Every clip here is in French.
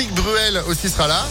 Patrick Bruel aussi sera là.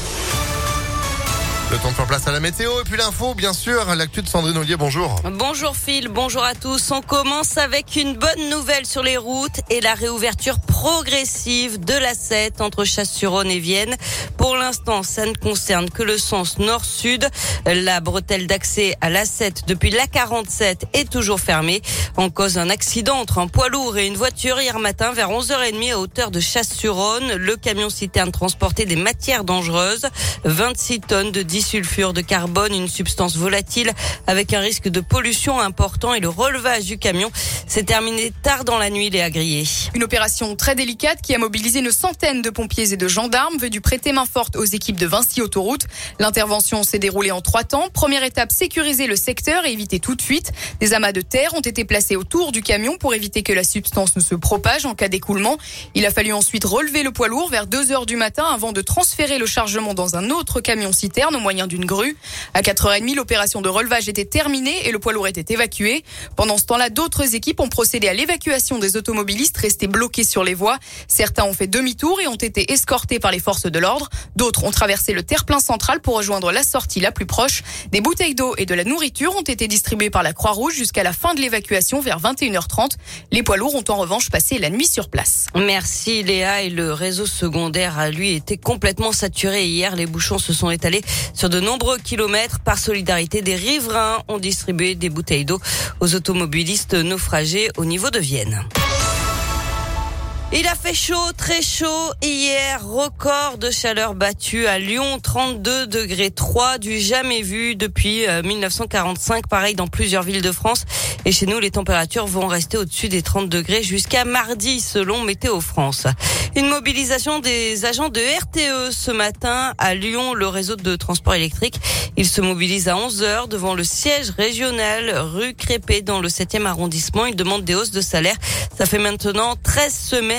Le temps de faire place à la météo et puis l'info, bien sûr, l'actu de Sandrine Ollier, bonjour. Bonjour Phil, bonjour à tous. On commence avec une bonne nouvelle sur les routes et la réouverture progressive de la 7 entre Chasse-sur-Rhône et Vienne. Pour l'instant, ça ne concerne que le sens nord-sud. La bretelle d'accès à la 7 depuis la 47 est toujours fermée. En cause d'un accident entre un poids lourd et une voiture hier matin vers 11h30 à hauteur de Chasse-sur-Rhône. Le camion citerne transportait des matières dangereuses, 26 tonnes de sulfure de carbone, une substance volatile avec un risque de pollution important et le relevage du camion s'est terminé tard dans la nuit, les Grillé. Une opération très délicate qui a mobilisé une centaine de pompiers et de gendarmes venus prêter main forte aux équipes de Vinci Autoroute. L'intervention s'est déroulée en trois temps. Première étape, sécuriser le secteur et éviter toute fuite. Des amas de terre ont été placés autour du camion pour éviter que la substance ne se propage en cas d'écoulement. Il a fallu ensuite relever le poids lourd vers 2 heures du matin avant de transférer le chargement dans un autre camion citerne au moyen d'une grue. À 4h30, l'opération de relevage était terminée et le poids lourd était évacué. Pendant ce temps-là, d'autres équipes ont procédé à l'évacuation des automobilistes restés bloqués sur les voies. Certains ont fait demi-tour et ont été escortés par les forces de l'ordre. D'autres ont traversé le terre-plein central pour rejoindre la sortie la plus proche. Des bouteilles d'eau et de la nourriture ont été distribuées par la Croix-Rouge jusqu'à la fin de l'évacuation vers 21h30. Les poids lourds ont en revanche passé la nuit sur place. Merci Léa et le réseau secondaire a lui été complètement saturé hier. Les bouchons se sont étalés sur de nombreux kilomètres. Par solidarité, des riverains ont distribué des bouteilles d'eau aux automobilistes naufragés au niveau de Vienne. Il a fait chaud, très chaud hier. Record de chaleur battu à Lyon, 32 degrés 3 du jamais vu depuis 1945. Euh, Pareil dans plusieurs villes de France. Et chez nous, les températures vont rester au-dessus des 30 degrés jusqu'à mardi, selon Météo France. Une mobilisation des agents de RTE ce matin à Lyon, le réseau de transport électrique. Ils se mobilisent à 11 heures devant le siège régional rue Crépé dans le 7e arrondissement. Ils demandent des hausses de salaire. Ça fait maintenant 13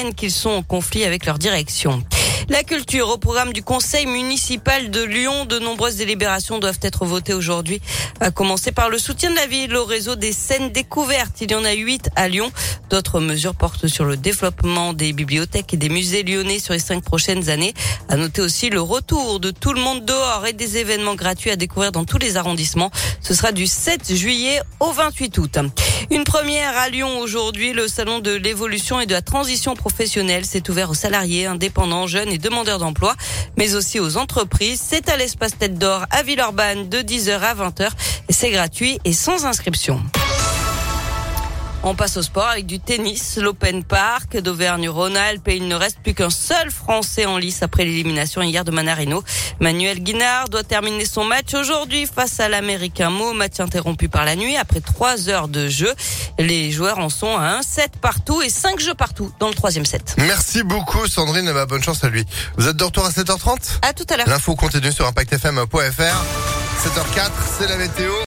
qu'ils sont en conflit avec leur direction. La culture au programme du Conseil municipal de Lyon. De nombreuses délibérations doivent être votées aujourd'hui, à commencer par le soutien de la ville au réseau des scènes découvertes. Il y en a huit à Lyon. D'autres mesures portent sur le développement des bibliothèques et des musées lyonnais sur les cinq prochaines années. À noter aussi le retour de tout le monde dehors et des événements gratuits à découvrir dans tous les arrondissements. Ce sera du 7 juillet au 28 août. Une première à Lyon aujourd'hui. Le salon de l'évolution et de la transition professionnelle s'est ouvert aux salariés, indépendants, jeunes et demandeurs d'emploi, mais aussi aux entreprises. C'est à l'espace Tête d'Or à Villeurbanne de 10h à 20h. C'est gratuit et sans inscription. On passe au sport avec du tennis, l'Open Park d'Auvergne-Rhône-Alpes et il ne reste plus qu'un seul Français en lice après l'élimination hier de Manarino. Manuel Guinard doit terminer son match aujourd'hui face à l'Américain Mo, match interrompu par la nuit après trois heures de jeu. Les joueurs en sont à un set partout et cinq jeux partout dans le troisième set. Merci beaucoup Sandrine, bah, bonne chance à lui. Vous êtes de retour à 7h30 À tout à l'heure. L'info continue sur ImpactFM.fr. 7h04, c'est la météo.